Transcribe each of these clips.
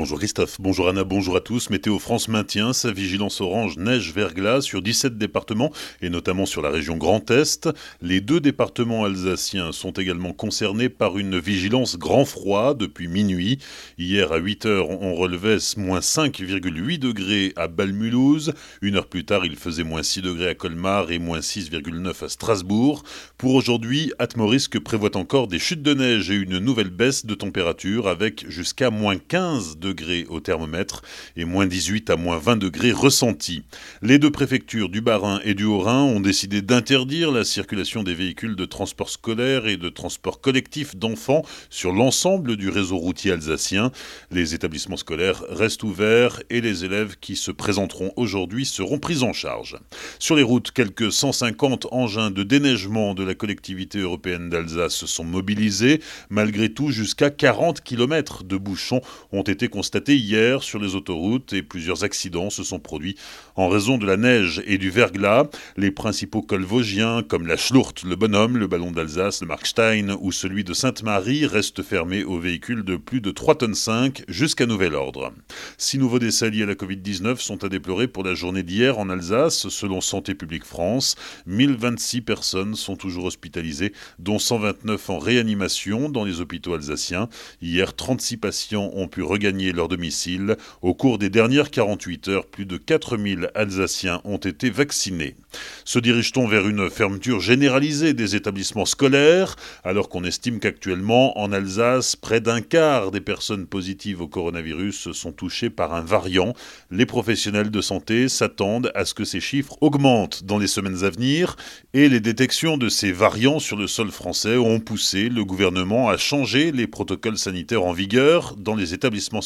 Bonjour Christophe, bonjour Anna, bonjour à tous. Météo France maintient sa vigilance orange neige-verglas sur 17 départements et notamment sur la région Grand Est. Les deux départements alsaciens sont également concernés par une vigilance grand froid depuis minuit. Hier à 8 heures, on relevait moins 5,8 degrés à Balmulhouse. Une heure plus tard, il faisait moins 6 degrés à Colmar et moins 6,9 à Strasbourg. Pour aujourd'hui, Atmorisque prévoit encore des chutes de neige et une nouvelle baisse de température avec jusqu'à moins 15 degrés au thermomètre et moins 18 à moins 20 degrés ressentis. Les deux préfectures du Bas-Rhin et du Haut-Rhin ont décidé d'interdire la circulation des véhicules de transport scolaire et de transport collectif d'enfants sur l'ensemble du réseau routier alsacien. Les établissements scolaires restent ouverts et les élèves qui se présenteront aujourd'hui seront pris en charge. Sur les routes, quelques 150 engins de déneigement de la collectivité européenne d'Alsace sont mobilisés. Malgré tout, jusqu'à 40 km de bouchons ont été constaté hier sur les autoroutes et plusieurs accidents se sont produits en raison de la neige et du verglas. Les principaux cols vosgiens comme la Schlurt, le Bonhomme, le Ballon d'Alsace, le Markstein ou celui de Sainte-Marie restent fermés aux véhicules de plus de 3 tonnes 5 jusqu'à nouvel ordre. Six nouveaux décès liés à la Covid-19 sont à déplorer pour la journée d'hier en Alsace, selon Santé publique France. 1026 personnes sont toujours hospitalisées, dont 129 en réanimation dans les hôpitaux alsaciens. Hier, 36 patients ont pu regagner leur domicile. Au cours des dernières 48 heures, plus de 4000 Alsaciens ont été vaccinés. Se dirige-t-on vers une fermeture généralisée des établissements scolaires, alors qu'on estime qu'actuellement, en Alsace, près d'un quart des personnes positives au coronavirus sont touchées par un variant Les professionnels de santé s'attendent à ce que ces chiffres augmentent dans les semaines à venir, et les détections de ces variants sur le sol français ont poussé le gouvernement à changer les protocoles sanitaires en vigueur dans les établissements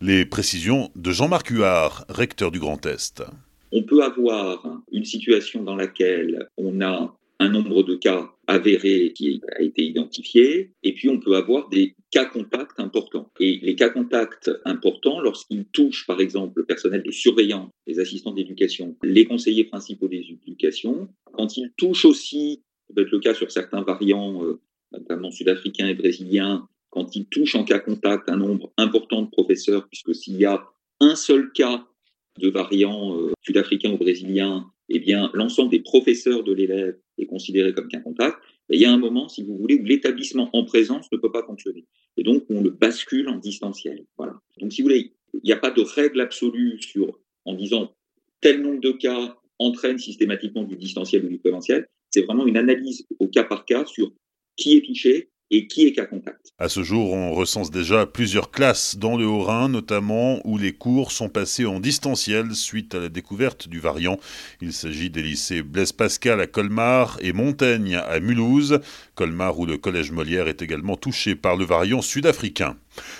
Les précisions de Jean-Marc Huard, recteur du Grand Est. On peut avoir une situation dans laquelle on a un nombre de cas avérés qui a été identifié, et puis on peut avoir des cas contacts importants. Et les cas contacts importants, lorsqu'ils touchent par exemple le personnel des surveillants, les assistants d'éducation, les conseillers principaux des éducations, quand ils touchent aussi, ça peut être le cas sur certains variants, euh, notamment sud-africains et brésiliens, quand il touche en cas contact un nombre important de professeurs, puisque s'il y a un seul cas de variant euh, sud-africain ou brésilien, eh bien, l'ensemble des professeurs de l'élève est considéré comme cas contact. il y a un moment, si vous voulez, où l'établissement en présence ne peut pas fonctionner. Et donc, on le bascule en distanciel. Voilà. Donc, si vous voulez, il n'y a pas de règle absolue sur, en disant tel nombre de cas entraîne systématiquement du distanciel ou du présentiel. C'est vraiment une analyse au cas par cas sur qui est touché, et qui est cas contact? À ce jour, on recense déjà plusieurs classes dans le Haut-Rhin, notamment où les cours sont passés en distanciel suite à la découverte du variant. Il s'agit des lycées Blaise Pascal à Colmar et Montaigne à Mulhouse. Colmar où le collège Molière est également touché par le variant sud-africain.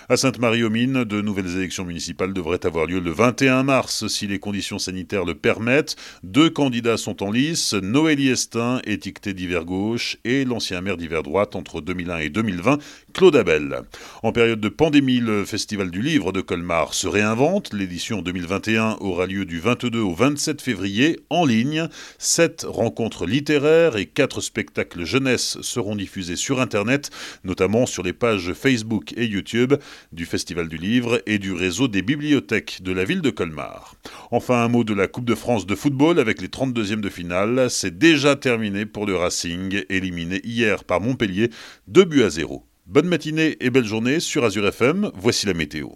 À Sainte-Marie-aux-Mines, de nouvelles élections municipales devraient avoir lieu le 21 mars si les conditions sanitaires le permettent. Deux candidats sont en lice, Noélie Estin, étiqueté d'hiver gauche, et l'ancien maire d'hiver droite entre 2001 et 2020, Claude Abel. En période de pandémie, le Festival du Livre de Colmar se réinvente. L'édition 2021 aura lieu du 22 au 27 février en ligne. Sept rencontres littéraires et quatre spectacles jeunesse seront diffusés sur Internet, notamment sur les pages Facebook et YouTube du Festival du Livre et du réseau des bibliothèques de la ville de Colmar. Enfin, un mot de la Coupe de France de football avec les 32e de finale. C'est déjà terminé pour le Racing, éliminé hier par Montpellier, 2 buts à 0. Bonne matinée et belle journée sur Azure FM, voici la météo.